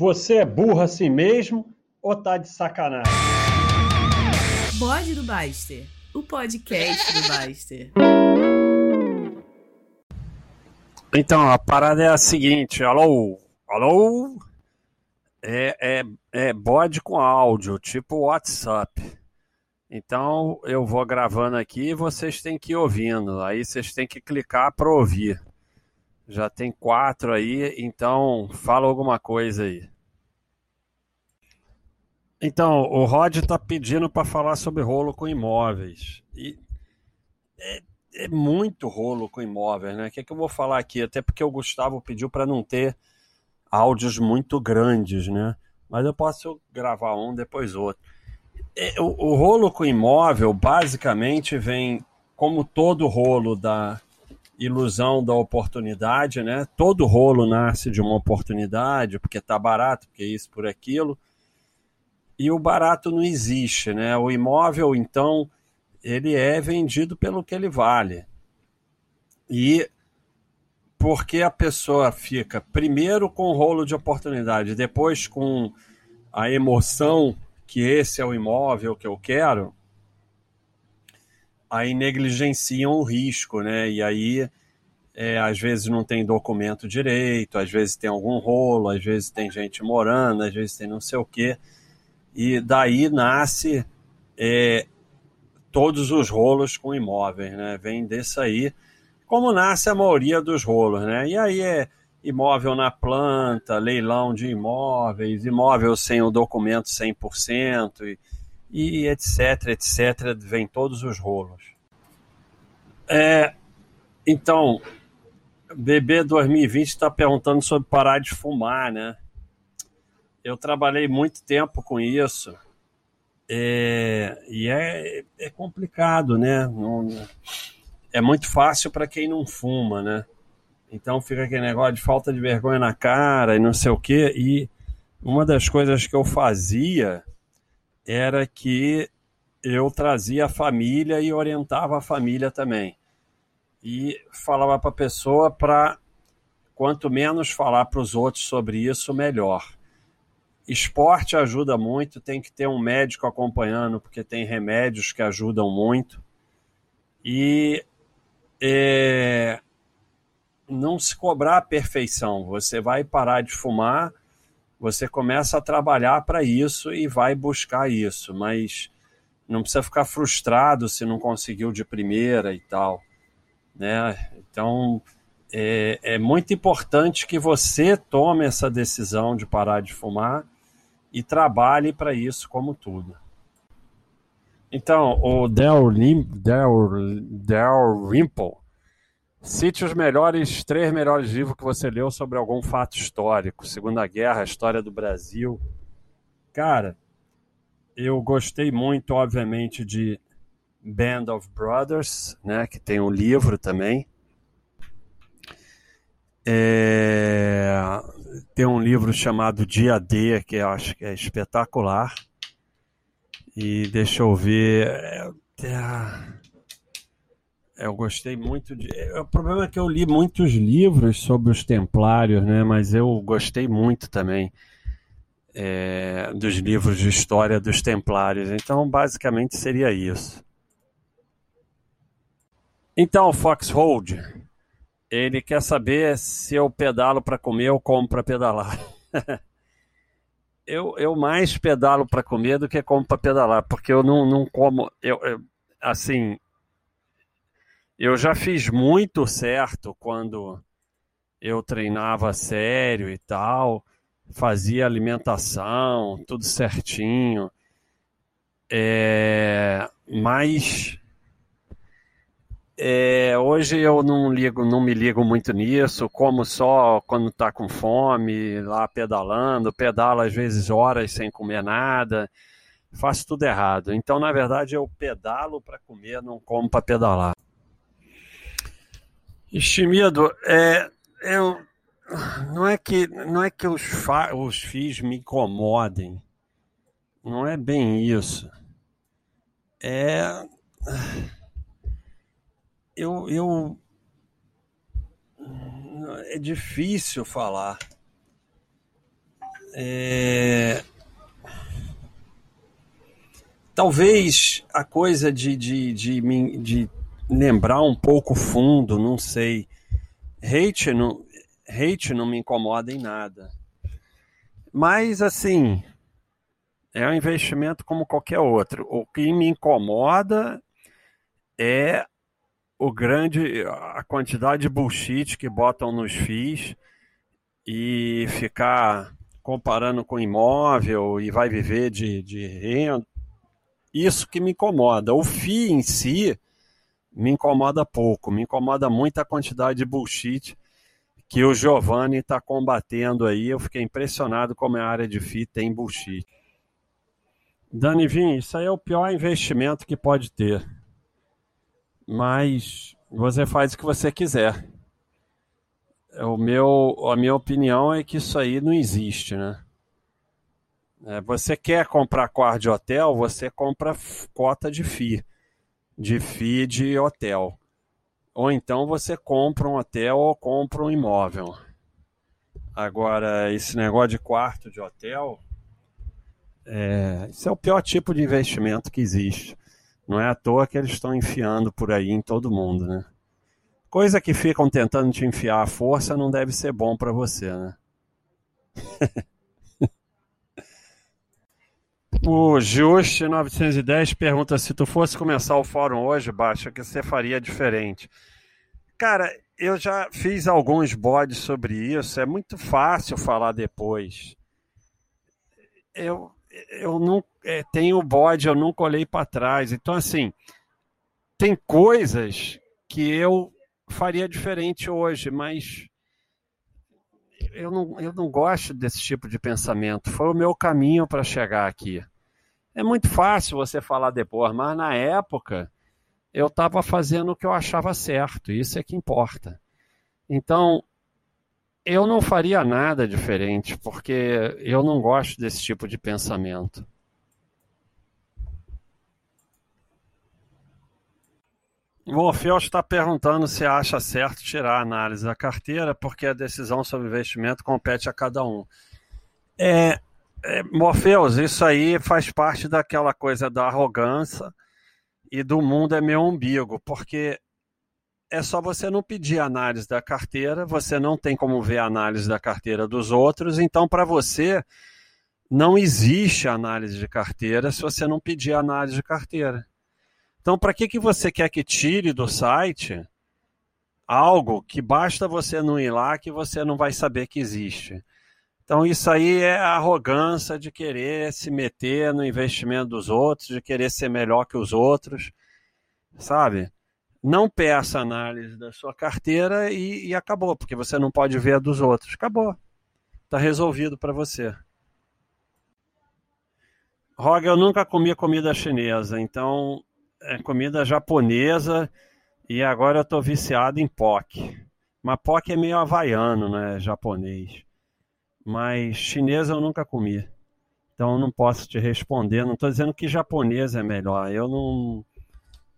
Você é burro assim mesmo ou tá de sacanagem? Bode do Baster, o podcast do Baster. Então, a parada é a seguinte, alô, alô, é, é, é bode com áudio, tipo WhatsApp. Então, eu vou gravando aqui e vocês têm que ir ouvindo, aí vocês têm que clicar para ouvir. Já tem quatro aí, então fala alguma coisa aí. Então, o Rod está pedindo para falar sobre rolo com imóveis. E é, é, muito rolo com imóveis, né? O que, é que eu vou falar aqui? Até porque o Gustavo pediu para não ter áudios muito grandes, né? Mas eu posso gravar um, depois outro. É, o, o rolo com imóvel, basicamente, vem como todo rolo da ilusão da oportunidade, né? Todo rolo nasce de uma oportunidade, porque está barato, porque isso, por aquilo. E o barato não existe, né? O imóvel, então, ele é vendido pelo que ele vale. E porque a pessoa fica primeiro com o rolo de oportunidade, depois com a emoção que esse é o imóvel que eu quero, aí negligenciam o risco, né? E aí, é, às vezes não tem documento direito, às vezes tem algum rolo, às vezes tem gente morando, às vezes tem não sei o quê. E daí nasce é, todos os rolos com imóveis, né? Vem desse aí, como nasce a maioria dos rolos, né? E aí é imóvel na planta, leilão de imóveis, imóvel sem o documento 100%, e, e etc, etc, vem todos os rolos. É, então, Bebê 2020 está perguntando sobre parar de fumar, né? Eu trabalhei muito tempo com isso é, e é, é complicado, né? Não, é muito fácil para quem não fuma, né? Então fica aquele negócio de falta de vergonha na cara e não sei o quê. E uma das coisas que eu fazia era que eu trazia a família e orientava a família também. E falava para a pessoa para quanto menos falar para os outros sobre isso, melhor. Esporte ajuda muito, tem que ter um médico acompanhando, porque tem remédios que ajudam muito. E é, não se cobrar a perfeição. Você vai parar de fumar, você começa a trabalhar para isso e vai buscar isso, mas não precisa ficar frustrado se não conseguiu de primeira e tal. Né? Então, é, é muito importante que você tome essa decisão de parar de fumar e trabalhe para isso como tudo. Então, o Del, Del, Del Rimple cite os melhores, três melhores livros que você leu sobre algum fato histórico, Segunda Guerra, história do Brasil. Cara, eu gostei muito, obviamente, de Band of Brothers, né, que tem um livro também. É... Tem um livro chamado Dia D, que eu acho que é espetacular. E deixa eu ver. É... é eu gostei muito de. O problema é que eu li muitos livros sobre os Templários, né? Mas eu gostei muito também é, dos livros de história dos Templários. Então, basicamente seria isso. Então, Foxhold, ele quer saber se eu pedalo para comer ou como para pedalar. eu, eu mais pedalo para comer do que como para pedalar, porque eu não, não como. Eu, eu, assim, eu já fiz muito certo quando eu treinava sério e tal, fazia alimentação, tudo certinho. É, mas é, hoje eu não ligo, não me ligo muito nisso, como só quando está com fome, lá pedalando, pedalo às vezes horas sem comer nada, faço tudo errado. Então, na verdade, eu pedalo para comer, não como para pedalar. Estimido, é, eu, não é que não é que os, fa, os FIIs me incomodem, não é bem isso. É eu, eu é difícil falar. É... Talvez a coisa de, de, de, de, lembrar um pouco fundo, não sei. Hate não, hate não me incomoda em nada. Mas, assim, é um investimento como qualquer outro. O que me incomoda é o grande a quantidade de bullshit que botam nos FIIs e ficar comparando com imóvel e vai viver de, de renda. Isso que me incomoda. O FII em si me incomoda pouco, me incomoda muito a quantidade de bullshit que o Giovanni está combatendo aí. Eu fiquei impressionado como a área de FII tem bullshit. Dani Vim, isso aí é o pior investimento que pode ter. Mas você faz o que você quiser. O meu, a minha opinião é que isso aí não existe, né? É, você quer comprar quarto de hotel, você compra cota de FII, de FII de hotel. Ou então você compra um hotel ou compra um imóvel. Agora, esse negócio de quarto de hotel, é, isso é o pior tipo de investimento que existe. Não é à toa que eles estão enfiando por aí em todo mundo, né? Coisa que ficam tentando te enfiar à força não deve ser bom para você, né? o Just 910 pergunta se tu fosse começar o fórum hoje, Baixa, o que você faria diferente? Cara, eu já fiz alguns bodes sobre isso, é muito fácil falar depois. Eu, eu não é, tenho bode, eu nunca olhei para trás. Então, assim, tem coisas que eu faria diferente hoje, mas eu não, eu não gosto desse tipo de pensamento. Foi o meu caminho para chegar aqui. É muito fácil você falar depois, mas na época eu estava fazendo o que eu achava certo, isso é que importa. Então, eu não faria nada diferente, porque eu não gosto desse tipo de pensamento. O Orfeus está perguntando se acha certo tirar a análise da carteira, porque a decisão sobre investimento compete a cada um. É, é, isso aí faz parte daquela coisa da arrogância e do mundo é meu umbigo, porque é só você não pedir análise da carteira, você não tem como ver a análise da carteira dos outros, então para você não existe análise de carteira se você não pedir análise de carteira. Então, para que, que você quer que tire do site algo que basta você não ir lá que você não vai saber que existe? Então, isso aí é a arrogância de querer se meter no investimento dos outros, de querer ser melhor que os outros, sabe? Não peça análise da sua carteira e, e acabou, porque você não pode ver a dos outros. Acabou. Está resolvido para você. Roga, eu nunca comi comida chinesa, então é comida japonesa e agora eu estou viciado em POC. Mas POC é meio havaiano, né? Japonês. Mas chinês eu nunca comi. Então eu não posso te responder. Não estou dizendo que japonês é melhor. Eu não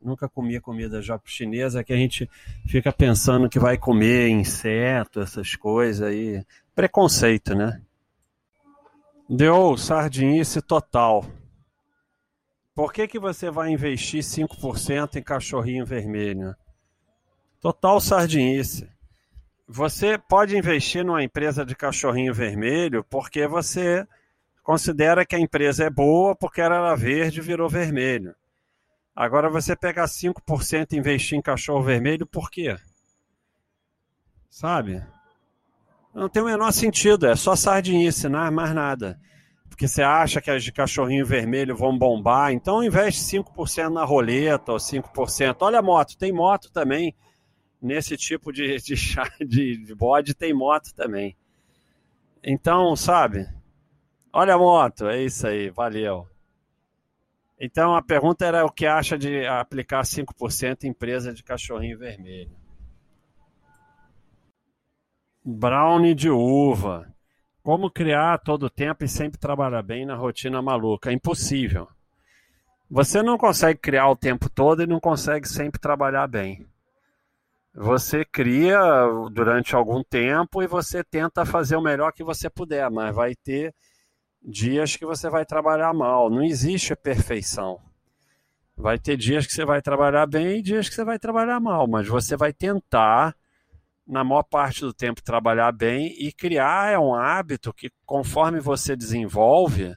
nunca comi comida chinesa que a gente fica pensando que vai comer inseto, essas coisas aí. Preconceito, né? Deu sardinice total. Por que, que você vai investir 5% em cachorrinho vermelho? Total sardinice. Você pode investir numa empresa de cachorrinho vermelho porque você considera que a empresa é boa porque ela era verde e virou vermelho. Agora você pegar 5% e investir em cachorro vermelho, por quê? Sabe? Não tem o menor sentido, é só sardinice, não é mais nada porque você acha que as de cachorrinho vermelho vão bombar, então investe 5% na roleta ou 5%. Olha a moto, tem moto também. Nesse tipo de, de, de, de bode tem moto também. Então, sabe? Olha a moto, é isso aí, valeu. Então a pergunta era o que acha de aplicar 5% em empresa de cachorrinho vermelho. Brownie de uva. Como criar todo o tempo e sempre trabalhar bem na rotina maluca? É impossível. Você não consegue criar o tempo todo e não consegue sempre trabalhar bem. você cria durante algum tempo e você tenta fazer o melhor que você puder, mas vai ter dias que você vai trabalhar mal. Não existe perfeição. Vai ter dias que você vai trabalhar bem e dias que você vai trabalhar mal, mas você vai tentar, na maior parte do tempo, trabalhar bem e criar é um hábito que, conforme você desenvolve,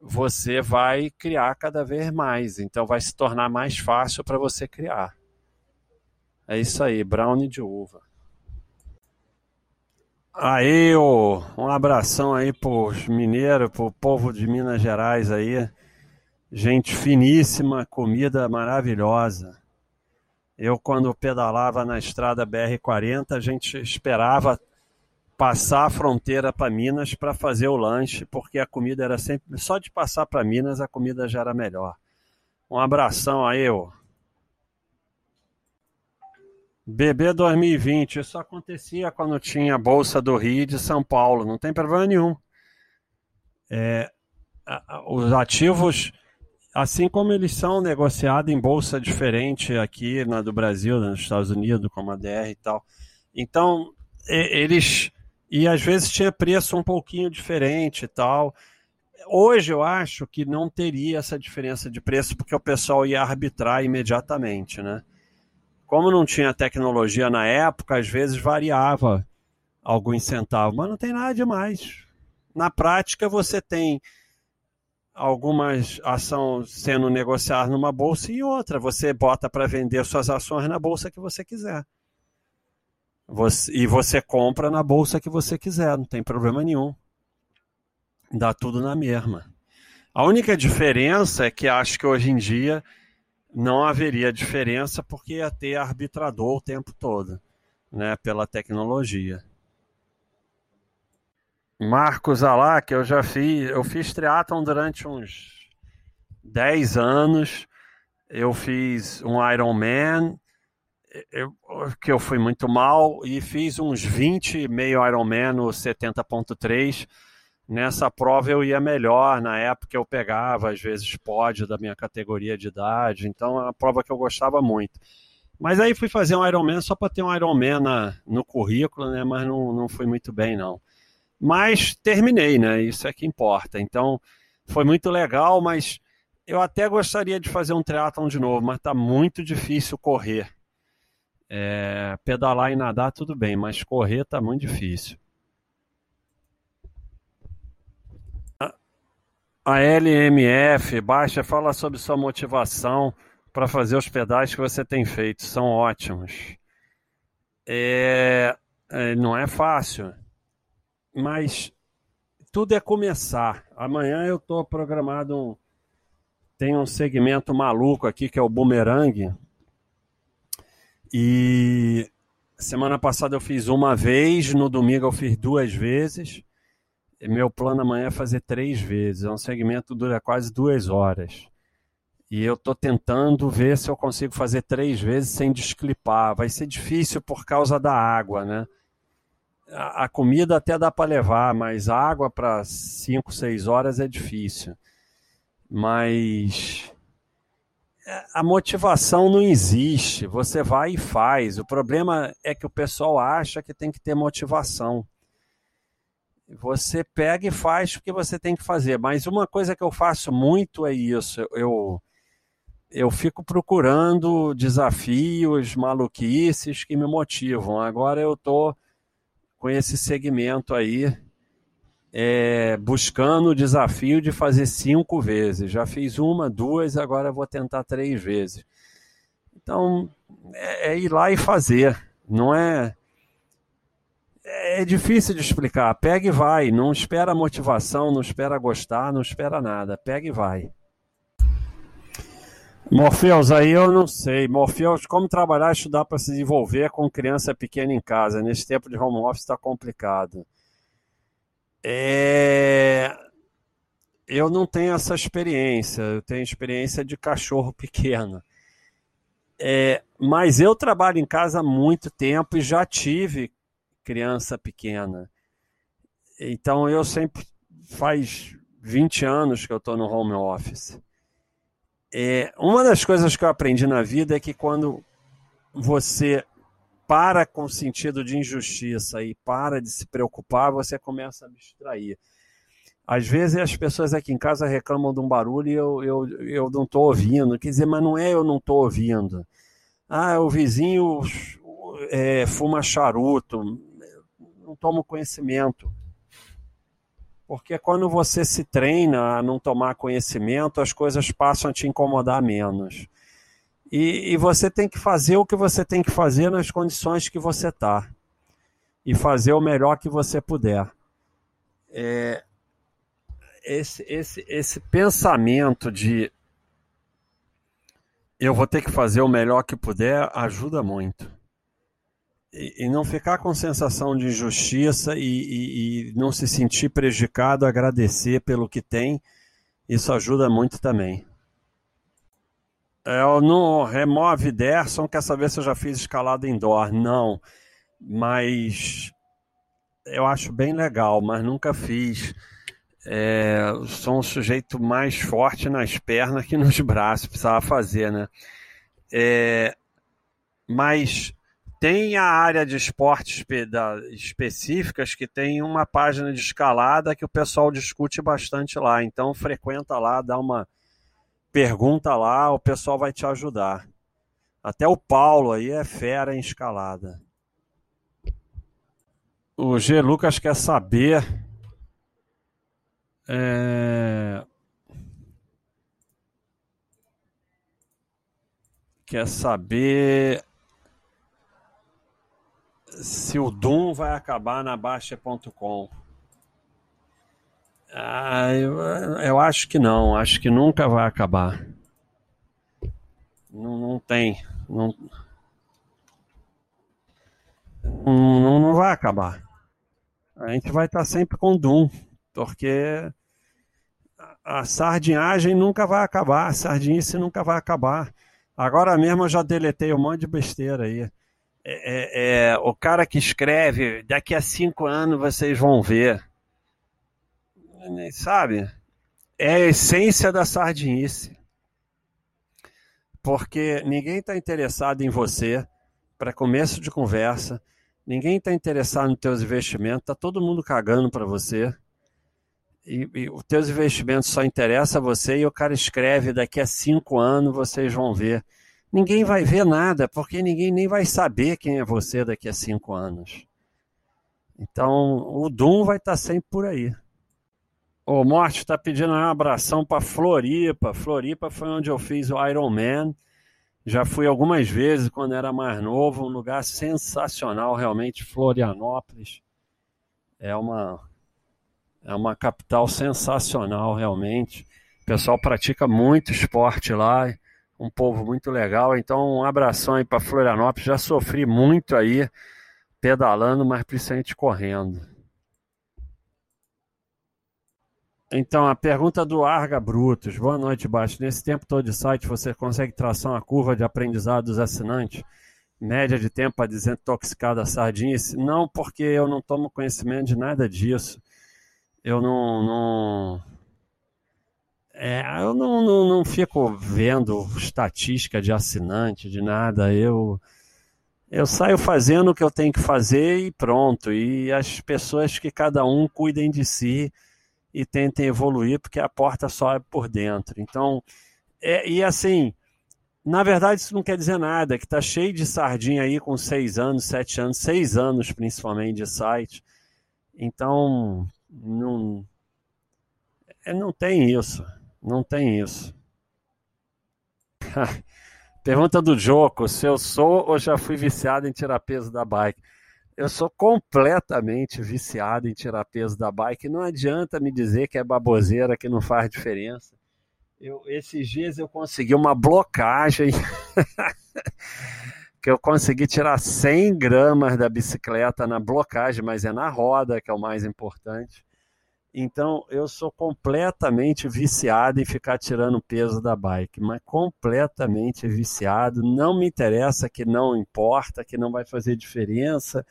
você vai criar cada vez mais. Então, vai se tornar mais fácil para você criar. É isso aí, brownie de uva. Aí, ô, um abração aí pros mineiros, pro povo de Minas Gerais aí. Gente finíssima, comida maravilhosa. Eu, quando pedalava na estrada BR-40, a gente esperava passar a fronteira para Minas para fazer o lanche, porque a comida era sempre. Só de passar para Minas a comida já era melhor. Um abração aí, ô. BB 2020, isso acontecia quando tinha a Bolsa do Rio de São Paulo, não tem problema nenhum. É, os ativos, assim como eles são negociados em bolsa diferente aqui na do Brasil, nos Estados Unidos, como a DR e tal. Então, eles. E às vezes tinha preço um pouquinho diferente e tal. Hoje eu acho que não teria essa diferença de preço, porque o pessoal ia arbitrar imediatamente, né? Como não tinha tecnologia na época, às vezes variava alguns centavos, mas não tem nada demais. Na prática, você tem algumas ações sendo negociadas numa bolsa e outra. Você bota para vender suas ações na bolsa que você quiser. Você, e você compra na bolsa que você quiser, não tem problema nenhum. Dá tudo na mesma. A única diferença é que acho que hoje em dia não haveria diferença porque ia ter arbitrador o tempo todo, né, pela tecnologia. Marcos que eu já fiz, eu fiz triatlon durante uns 10 anos, eu fiz um Ironman, eu, que eu fui muito mal, e fiz uns 20 meio Ironman no 70.3, Nessa prova eu ia melhor, na época eu pegava às vezes pódio da minha categoria de idade, então é uma prova que eu gostava muito. Mas aí fui fazer um Ironman só para ter um Ironman na, no currículo, né? mas não, não fui muito bem não. Mas terminei, né? Isso é que importa. Então foi muito legal, mas eu até gostaria de fazer um triatlon de novo, mas está muito difícil correr. É, pedalar e nadar tudo bem, mas correr está muito difícil. A LMF, Baixa, fala sobre sua motivação para fazer os pedais que você tem feito. São ótimos. É, é, não é fácil, mas tudo é começar. Amanhã eu estou programado. Um, tem um segmento maluco aqui que é o Boomerang. E semana passada eu fiz uma vez, no domingo eu fiz duas vezes. Meu plano amanhã é fazer três vezes. É um segmento que dura quase duas horas. E eu estou tentando ver se eu consigo fazer três vezes sem desclipar. Vai ser difícil por causa da água, né? A, comida até dá para levar, mas água para cinco, seis horas é difícil. Mas a motivação não existe. Você vai e faz. O problema é que o pessoal acha que tem que ter motivação. Você pega e faz o que você tem que fazer. Mas uma coisa que eu faço muito é isso. Eu, eu fico procurando desafios, maluquices que me motivam. Agora eu estou com esse segmento aí, é, buscando o desafio de fazer cinco vezes. Já fiz uma, duas, agora vou tentar três vezes. Então, é, é ir lá e fazer. Não é é difícil de explicar. Pega e vai. Não espera motivação, não espera gostar, não espera nada. Pega e vai. Morfeus, aí eu não sei. Morfeus, como trabalhar e estudar para se desenvolver com criança pequena em casa? Nesse tempo de home office está complicado. É... Eu não tenho essa experiência. Eu tenho experiência de cachorro pequeno. É... Mas eu trabalho em casa há muito tempo e já tive criança pequena. Então eu sempre faz 20 anos que eu estou no home office. É, uma das coisas que eu aprendi na vida é que quando você para com o sentido de injustiça e para de se preocupar, você começa a abstrair. Às vezes as pessoas aqui em casa reclamam de um barulho e eu, eu, eu não estou ouvindo. Quer dizer, mas não é eu não estou ouvindo. Ah, o vizinho é, fuma charuto. Não tomo conhecimento. Porque quando você se treina a não tomar conhecimento, as coisas passam a te incomodar menos. E, e você tem que fazer o que você tem que fazer nas condições que você está. E fazer o melhor que você puder. É, esse, esse, esse pensamento de eu vou ter que fazer o melhor que puder ajuda muito. E, não ficar com sensação de injustiça e, e, e, não se sentir prejudicado, agradecer pelo que tem, isso ajuda muito também. É, no Remove Derson, quer saber se eu já fiz escalada indoor? Não, mas eu acho bem legal, mas nunca fiz. É, sou um sujeito mais forte nas pernas que nos braços, precisava fazer, né? É, mas tem a área de esportes específicas que tem uma página de escalada que o pessoal discute bastante lá. Então frequenta lá, dá uma pergunta lá, o pessoal vai te ajudar. Até o Paulo aí é fera em escalada. O G. Lucas quer saber é... Quer saber se o Doom vai acabar na Baixa.com. Ah, eu, eu, acho que não, acho que nunca vai acabar. Não, não tem. Não, não, não vai acabar. A gente vai estar sempre com Doom porque a sardinhagem nunca vai acabar, a sardinice nunca vai acabar. Agora mesmo eu já deletei um monte de besteira aí. É, é, é, o cara que escreve, daqui a cinco anos vocês vão ver. Sabe? É a essência da sardinice. Porque ninguém está interessado em você para começo de conversa. Ninguém está interessado nos teus investimentos. Está todo mundo cagando para você e, e os teus investimentos só interessam a você e o cara escreve daqui a cinco anos vocês vão ver. Ninguém vai ver nada, porque ninguém nem vai saber quem é você daqui a cinco anos. Então, o Doom vai estar sempre por aí. O Morte está pedindo um abração para Floripa. Floripa foi onde eu fiz o Iron Man. Já fui algumas vezes quando era mais novo, um lugar sensacional, realmente. Florianópolis é uma é uma capital sensacional, realmente. O pessoal pratica muito esporte lá, um povo muito legal. Então, um abração aí para Florianópolis. Já sofri muito aí pedalando, mas principalmente correndo. Então, a pergunta do Arga Brutos. Boa noite, Baixo. Nesse tempo todo de site, você consegue traçar uma curva de aprendizado dos assinantes? Média de tempo para desintoxicar da sardinha? Não, porque eu não tomo conhecimento de nada disso eu não, não é, eu não, não, não, fico vendo estatística de assinante, de nada. Eu, eu saio fazendo o que eu tenho que fazer e pronto. E as pessoas que cada um cuidem de si e tentem evoluir, porque a porta só é por dentro. Então, é, e assim, na verdade isso não quer dizer nada, que tá cheio de sardinha aí com seis anos, sete anos, seis anos principalmente de site. Então, não, é, não tem isso. Não tem isso. Pergunta do Joco: se eu sou ou já fui viciado em tirar peso da bike? Eu sou completamente viciado em tirar peso da bike. Não adianta me dizer que é baboseira, que não faz diferença. Eu, esses dias eu consegui uma blocagem que eu consegui tirar 100 gramas da bicicleta na blocagem, mas é na roda que é o mais importante. Então eu sou completamente viciado em ficar tirando peso da bike, mas completamente viciado. Não me interessa que não importa, que não vai fazer diferença,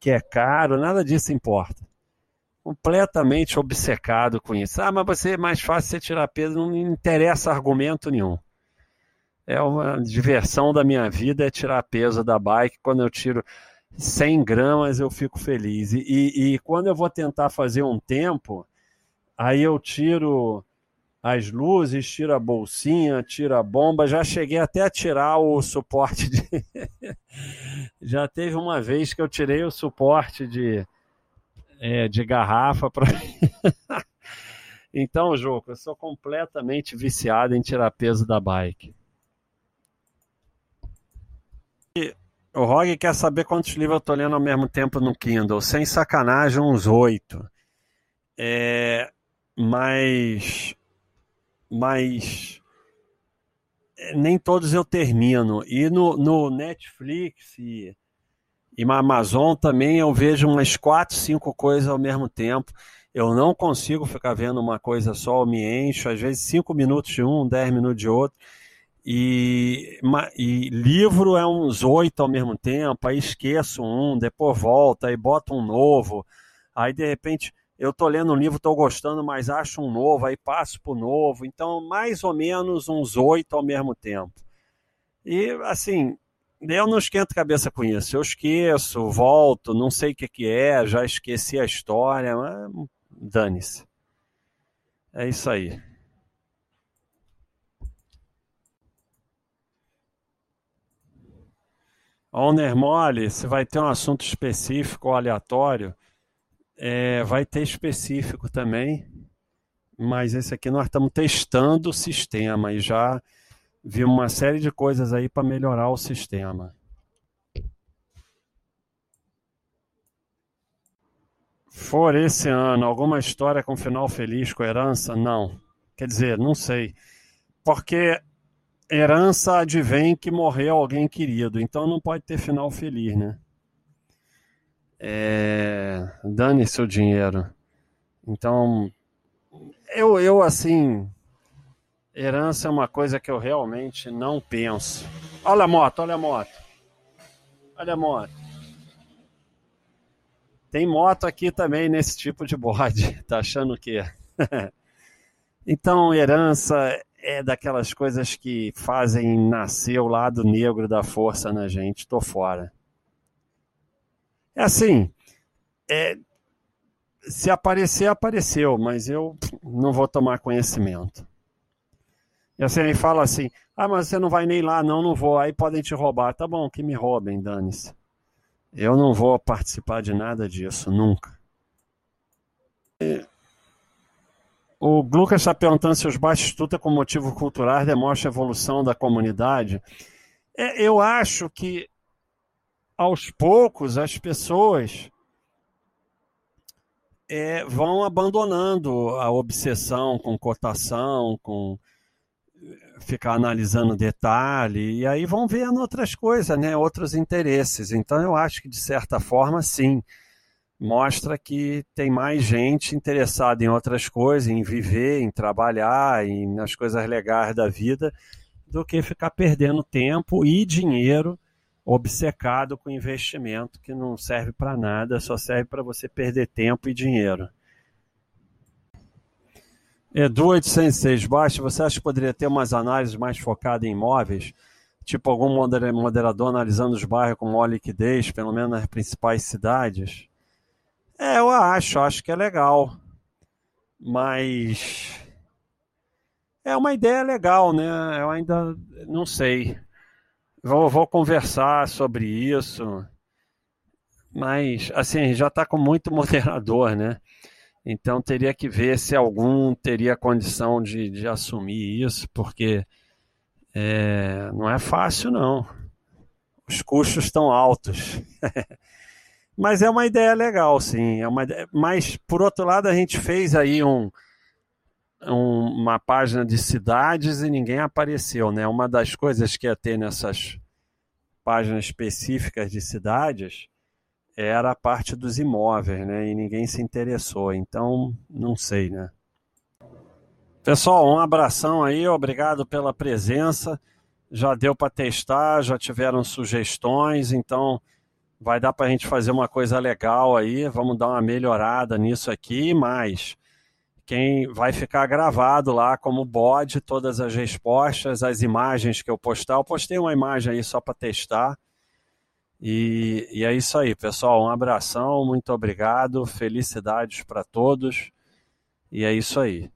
que é caro, nada disso importa. Completamente obcecado com isso. Ah, mas você é mais fácil você tirar peso, não me interessa argumento nenhum. é uma diversão da minha vida é tirar peso da bike. Quando eu tiro 100 gramas, eu fico feliz. E, e, e quando eu vou tentar fazer um tempo, aí eu tiro as luzes, tiro a bolsinha, tiro a bomba. Já cheguei até a tirar o suporte de. Já teve uma vez que eu tirei o suporte de, é, de garrafa para. então, Joco, eu sou completamente viciado em tirar peso da bike. O Rog quer saber quantos livros eu estou lendo ao mesmo tempo no Kindle. Sem sacanagem, uns oito. É, mas, mas é, nem todos eu termino. E no, no Netflix e, e na Amazon também eu vejo umas quatro, cinco coisas ao mesmo tempo. Eu não consigo ficar vendo uma coisa só, eu me encho, às vezes cinco minutos de um, dez minutos de outro. E, e, livro é uns oito ao mesmo tempo, aí esqueço um, depois volta, aí boto um novo, aí de repente eu tô lendo um livro, estou gostando, mas acho um novo, aí passo para o novo, então mais ou menos uns oito ao mesmo tempo. E assim, eu não esquento cabeça com isso, eu esqueço, volto, não sei o que, que é, já esqueci a história, dane-se. É isso aí. Owner mole, se vai ter um assunto específico ou aleatório, é, vai ter específico também, mas esse aqui nós estamos testando o sistema e já vimos uma série de coisas aí para melhorar o sistema. For esse ano alguma história com final feliz com herança? Não. Quer dizer, não sei. Porque herança advém que morreu alguém querido, então não pode ter final feliz, né? É... Dane seu dinheiro. Então, eu, eu assim, herança é uma coisa que eu realmente não penso. Olha a moto, olha a moto. Olha a moto. Tem moto aqui também nesse tipo de bode. Tá achando o quê? então, herança é daquelas coisas que fazem nascer o lado negro da força na gente. Tô fora. É assim, é, se aparecer, apareceu, mas eu não vou tomar conhecimento. E assim, aí fala assim, ah, mas você não vai nem lá, não, não vou, aí podem te roubar. Tá bom, que me roubem, dane-se. Eu não vou participar de nada disso, nunca. É, o Lucas está perguntando se os Batistuta com motivo cultural demonstram a evolução da comunidade. É, eu acho que, aos poucos, as pessoas é, vão abandonando a obsessão com cotação, com ficar analisando detalhe, e aí vão vendo outras coisas, né, outros interesses. Então, eu acho que, de certa forma, sim mostra que tem mais gente interessada em outras coisas, em viver, em trabalhar, em, nas coisas legais da vida, do que ficar perdendo tempo e dinheiro obcecado com investimento que não serve para nada, só serve para você perder tempo e dinheiro. Edu 806, baixa, você acha que poderia ter umas análises mais focadas em imóveis? Tipo algum moderador analisando os bairros com maior liquidez, pelo menos nas principais cidades? É, eu acho, acho que é legal. Mas é uma ideia legal, né? Eu ainda não sei. Vou, vou conversar sobre isso. Mas, assim, já está com muito moderador, né? Então teria que ver se algum teria condição de, de assumir isso, porque é, não é fácil, não. Os custos estão altos. Mas é uma ideia legal, sim. É uma. Mas, por outro lado, a gente fez aí um, um, uma página de cidades e ninguém apareceu, né? Uma das coisas que ia ter nessas páginas específicas de cidades era a parte dos imóveis, né? E ninguém se interessou. Então, não sei, né? Pessoal, um abração aí, obrigado pela presença. Já deu para testar, já tiveram sugestões, então vai dar para a gente fazer uma coisa legal aí, vamos dar uma melhorada nisso aqui, mas quem vai ficar gravado lá como bode todas as respostas, as imagens que eu postar. Eu postei uma imagem aí só para testar. E, e é isso aí, pessoal. Um abração, muito obrigado, felicidades para todos. E é isso aí.